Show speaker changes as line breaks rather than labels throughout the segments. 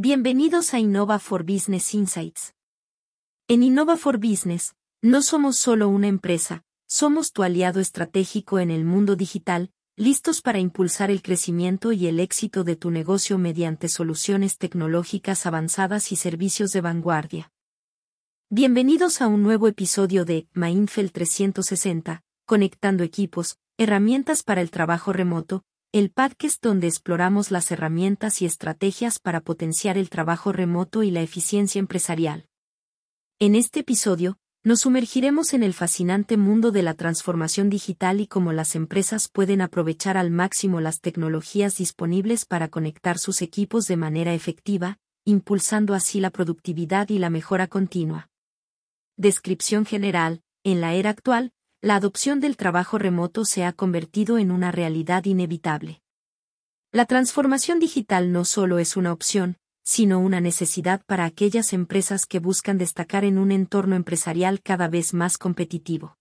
Bienvenidos a Innova for Business Insights. En Innova for Business, no somos solo una empresa, somos tu aliado estratégico en el mundo digital, listos para impulsar el crecimiento y el éxito de tu negocio mediante soluciones tecnológicas avanzadas y servicios de vanguardia. Bienvenidos a un nuevo episodio de Mainfeld 360, Conectando equipos, herramientas para el trabajo remoto, el podcast donde exploramos las herramientas y estrategias para potenciar el trabajo remoto y la eficiencia empresarial. En este episodio, nos sumergiremos en el fascinante mundo de la transformación digital y cómo las empresas pueden aprovechar al máximo las tecnologías disponibles para conectar sus equipos de manera efectiva, impulsando así la productividad y la mejora continua. Descripción general, en la era actual, la adopción del trabajo remoto se ha convertido en una realidad inevitable. La transformación digital no solo es una opción, sino una necesidad para aquellas empresas que buscan destacar en un entorno empresarial cada vez más competitivo.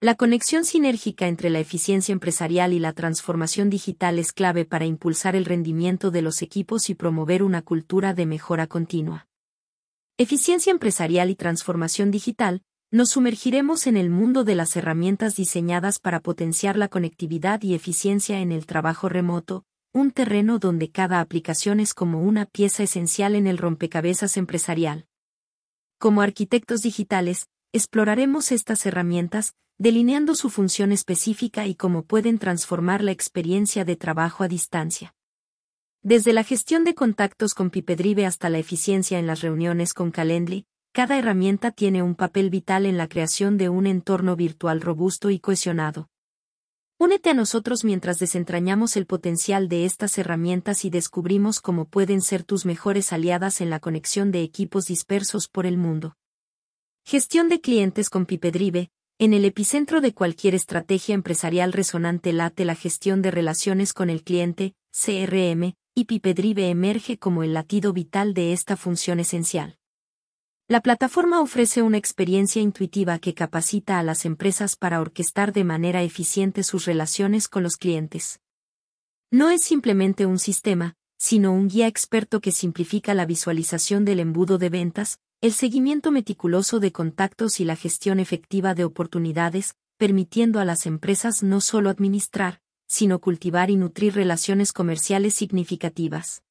La conexión sinérgica entre la eficiencia empresarial y la transformación digital es clave para impulsar el rendimiento de los equipos y promover una cultura de mejora continua. Eficiencia empresarial y transformación digital, nos sumergiremos en el mundo de las herramientas diseñadas para potenciar la conectividad y eficiencia en el trabajo remoto, un terreno donde cada aplicación es como una pieza esencial en el rompecabezas empresarial. Como arquitectos digitales, exploraremos estas herramientas, delineando su función específica y cómo pueden transformar la experiencia de trabajo a distancia. Desde la gestión de contactos con Pipedrive hasta la eficiencia en las reuniones con Calendly, cada herramienta tiene un papel vital en la creación de un entorno virtual robusto y cohesionado. Únete a nosotros mientras desentrañamos el potencial de estas herramientas y descubrimos cómo pueden ser tus mejores aliadas en la conexión de equipos dispersos por el mundo. Gestión de clientes con Pipedrive. En el epicentro de cualquier estrategia empresarial resonante late la gestión de relaciones con el cliente, CRM, y Pipedrive emerge como el latido vital de esta función esencial. La plataforma ofrece una experiencia intuitiva que capacita a las empresas para orquestar de manera eficiente sus relaciones con los clientes. No es simplemente un sistema, sino un guía experto que simplifica la visualización del embudo de ventas, el seguimiento meticuloso de contactos y la gestión efectiva de oportunidades, permitiendo a las empresas no solo administrar, sino cultivar y nutrir relaciones comerciales significativas.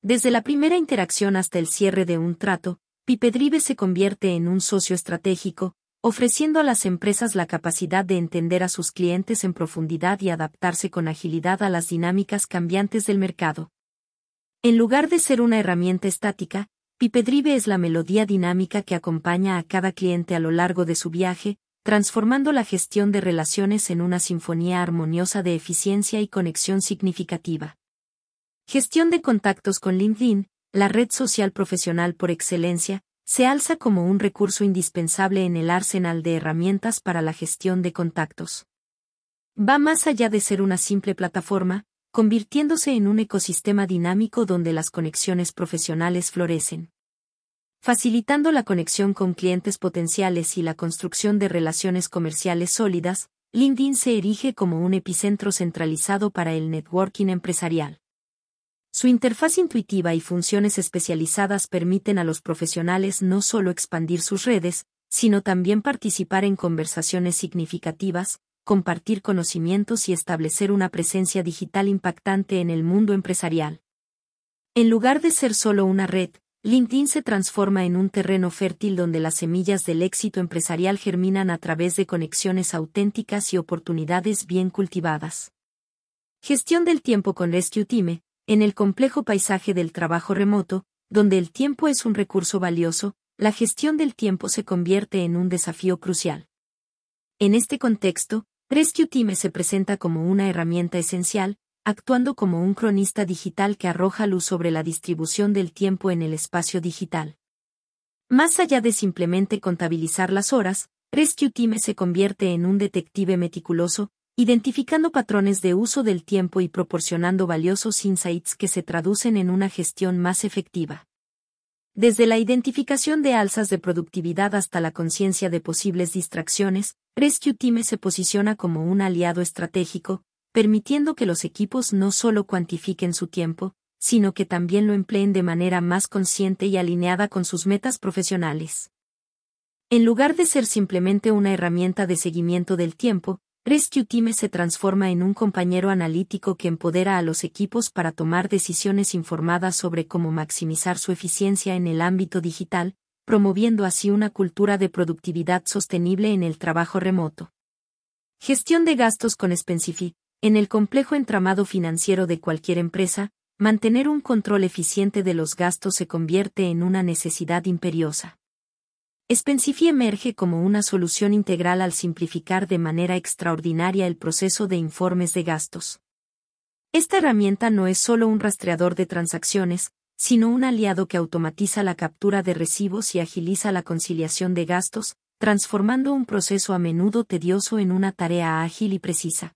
Desde la primera interacción hasta el cierre de un trato, Pipedrive se convierte en un socio estratégico, ofreciendo a las empresas la capacidad de entender a sus clientes en profundidad y adaptarse con agilidad a las dinámicas cambiantes del mercado. En lugar de ser una herramienta estática, Pipedrive es la melodía dinámica que acompaña a cada cliente a lo largo de su viaje, transformando la gestión de relaciones en una sinfonía armoniosa de eficiencia y conexión significativa. Gestión de contactos con LinkedIn, la red social profesional por excelencia, se alza como un recurso indispensable en el arsenal de herramientas para la gestión de contactos. Va más allá de ser una simple plataforma, convirtiéndose en un ecosistema dinámico donde las conexiones profesionales florecen. Facilitando la conexión con clientes potenciales y la construcción de relaciones comerciales sólidas, LinkedIn se erige como un epicentro centralizado para el networking empresarial. Su interfaz intuitiva y funciones especializadas permiten a los profesionales no solo expandir sus redes, sino también participar en conversaciones significativas, compartir conocimientos y establecer una presencia digital impactante en el mundo empresarial. En lugar de ser solo una red, LinkedIn se transforma en un terreno fértil donde las semillas del éxito empresarial germinan a través de conexiones auténticas y oportunidades bien cultivadas. Gestión del tiempo con Rescue Time, en el complejo paisaje del trabajo remoto, donde el tiempo es un recurso valioso, la gestión del tiempo se convierte en un desafío crucial. En este contexto, Rescue Time se presenta como una herramienta esencial, actuando como un cronista digital que arroja luz sobre la distribución del tiempo en el espacio digital. Más allá de simplemente contabilizar las horas, Rescue Time se convierte en un detective meticuloso, identificando patrones de uso del tiempo y proporcionando valiosos insights que se traducen en una gestión más efectiva. Desde la identificación de alzas de productividad hasta la conciencia de posibles distracciones, Rescue Team se posiciona como un aliado estratégico, permitiendo que los equipos no solo cuantifiquen su tiempo, sino que también lo empleen de manera más consciente y alineada con sus metas profesionales. En lugar de ser simplemente una herramienta de seguimiento del tiempo, Rescue Team se transforma en un compañero analítico que empodera a los equipos para tomar decisiones informadas sobre cómo maximizar su eficiencia en el ámbito digital, promoviendo así una cultura de productividad sostenible en el trabajo remoto. Gestión de gastos con Spensify. En el complejo entramado financiero de cualquier empresa, mantener un control eficiente de los gastos se convierte en una necesidad imperiosa. Spensify emerge como una solución integral al simplificar de manera extraordinaria el proceso de informes de gastos. Esta herramienta no es solo un rastreador de transacciones, sino un aliado que automatiza la captura de recibos y agiliza la conciliación de gastos, transformando un proceso a menudo tedioso en una tarea ágil y precisa.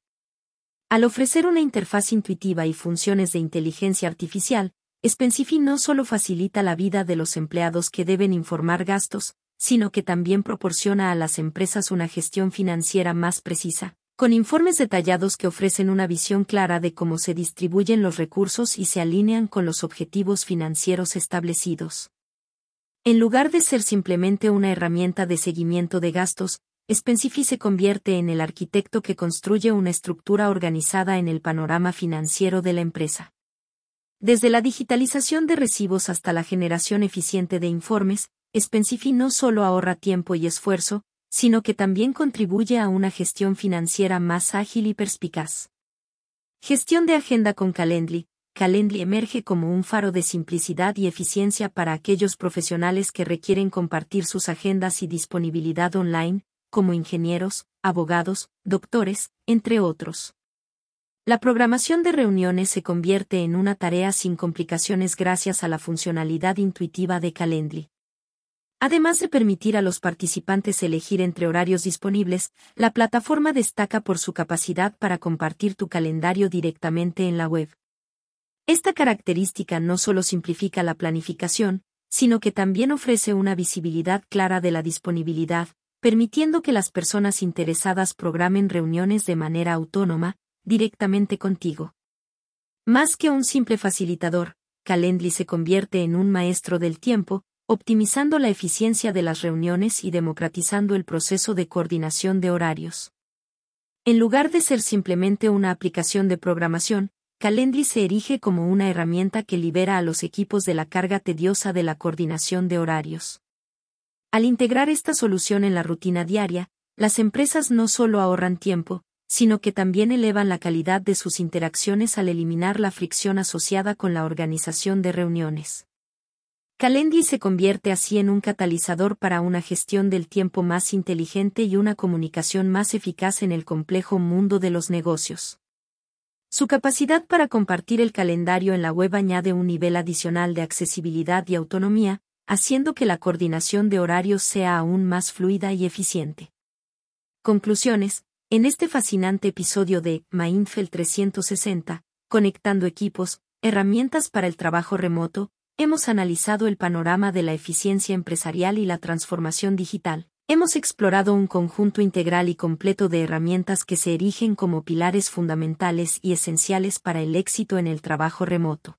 Al ofrecer una interfaz intuitiva y funciones de inteligencia artificial, Spensify no solo facilita la vida de los empleados que deben informar gastos, sino que también proporciona a las empresas una gestión financiera más precisa, con informes detallados que ofrecen una visión clara de cómo se distribuyen los recursos y se alinean con los objetivos financieros establecidos. En lugar de ser simplemente una herramienta de seguimiento de gastos, Spensify se convierte en el arquitecto que construye una estructura organizada en el panorama financiero de la empresa. Desde la digitalización de recibos hasta la generación eficiente de informes, Spensify no solo ahorra tiempo y esfuerzo, sino que también contribuye a una gestión financiera más ágil y perspicaz. Gestión de agenda con Calendly. Calendly emerge como un faro de simplicidad y eficiencia para aquellos profesionales que requieren compartir sus agendas y disponibilidad online, como ingenieros, abogados, doctores, entre otros. La programación de reuniones se convierte en una tarea sin complicaciones gracias a la funcionalidad intuitiva de Calendly. Además de permitir a los participantes elegir entre horarios disponibles, la plataforma destaca por su capacidad para compartir tu calendario directamente en la web. Esta característica no solo simplifica la planificación, sino que también ofrece una visibilidad clara de la disponibilidad, permitiendo que las personas interesadas programen reuniones de manera autónoma, directamente contigo. Más que un simple facilitador, Calendly se convierte en un maestro del tiempo, optimizando la eficiencia de las reuniones y democratizando el proceso de coordinación de horarios. En lugar de ser simplemente una aplicación de programación, Calendly se erige como una herramienta que libera a los equipos de la carga tediosa de la coordinación de horarios. Al integrar esta solución en la rutina diaria, las empresas no solo ahorran tiempo, sino que también elevan la calidad de sus interacciones al eliminar la fricción asociada con la organización de reuniones. Calendly se convierte así en un catalizador para una gestión del tiempo más inteligente y una comunicación más eficaz en el complejo mundo de los negocios. Su capacidad para compartir el calendario en la web añade un nivel adicional de accesibilidad y autonomía, haciendo que la coordinación de horarios sea aún más fluida y eficiente. Conclusiones. En este fascinante episodio de Mindfeld 360, Conectando equipos, herramientas para el trabajo remoto, hemos analizado el panorama de la eficiencia empresarial y la transformación digital. Hemos explorado un conjunto integral y completo de herramientas que se erigen como pilares fundamentales y esenciales para el éxito en el trabajo remoto.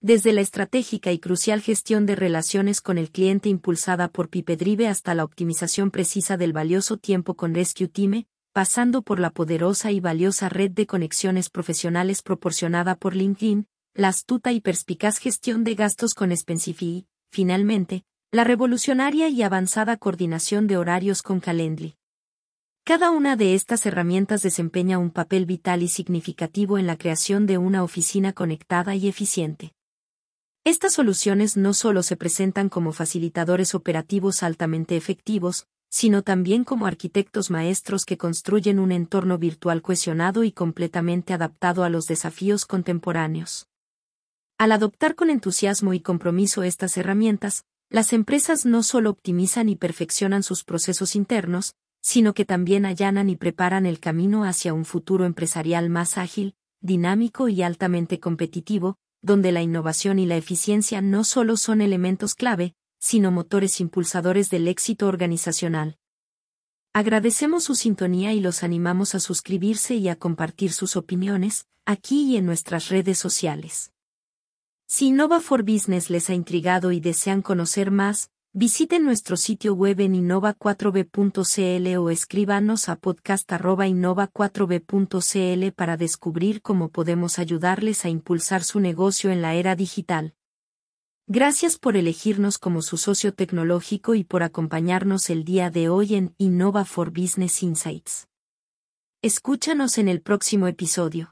Desde la estratégica y crucial gestión de relaciones con el cliente impulsada por Pipedrive hasta la optimización precisa del valioso tiempo con Rescue Time, pasando por la poderosa y valiosa red de conexiones profesionales proporcionada por LinkedIn, la astuta y perspicaz gestión de gastos con Spensify, finalmente, la revolucionaria y avanzada coordinación de horarios con Calendly. Cada una de estas herramientas desempeña un papel vital y significativo en la creación de una oficina conectada y eficiente. Estas soluciones no solo se presentan como facilitadores operativos altamente efectivos, sino también como arquitectos maestros que construyen un entorno virtual cohesionado y completamente adaptado a los desafíos contemporáneos. Al adoptar con entusiasmo y compromiso estas herramientas, las empresas no solo optimizan y perfeccionan sus procesos internos, sino que también allanan y preparan el camino hacia un futuro empresarial más ágil, dinámico y altamente competitivo, donde la innovación y la eficiencia no solo son elementos clave, sino motores impulsadores del éxito organizacional. Agradecemos su sintonía y los animamos a suscribirse y a compartir sus opiniones, aquí y en nuestras redes sociales. Si Innova for Business les ha intrigado y desean conocer más, visiten nuestro sitio web en innova4b.cl o escríbanos a podcast.innova4b.cl para descubrir cómo podemos ayudarles a impulsar su negocio en la era digital. Gracias por elegirnos como su socio tecnológico y por acompañarnos el día de hoy en Innova for Business Insights. Escúchanos en el próximo episodio.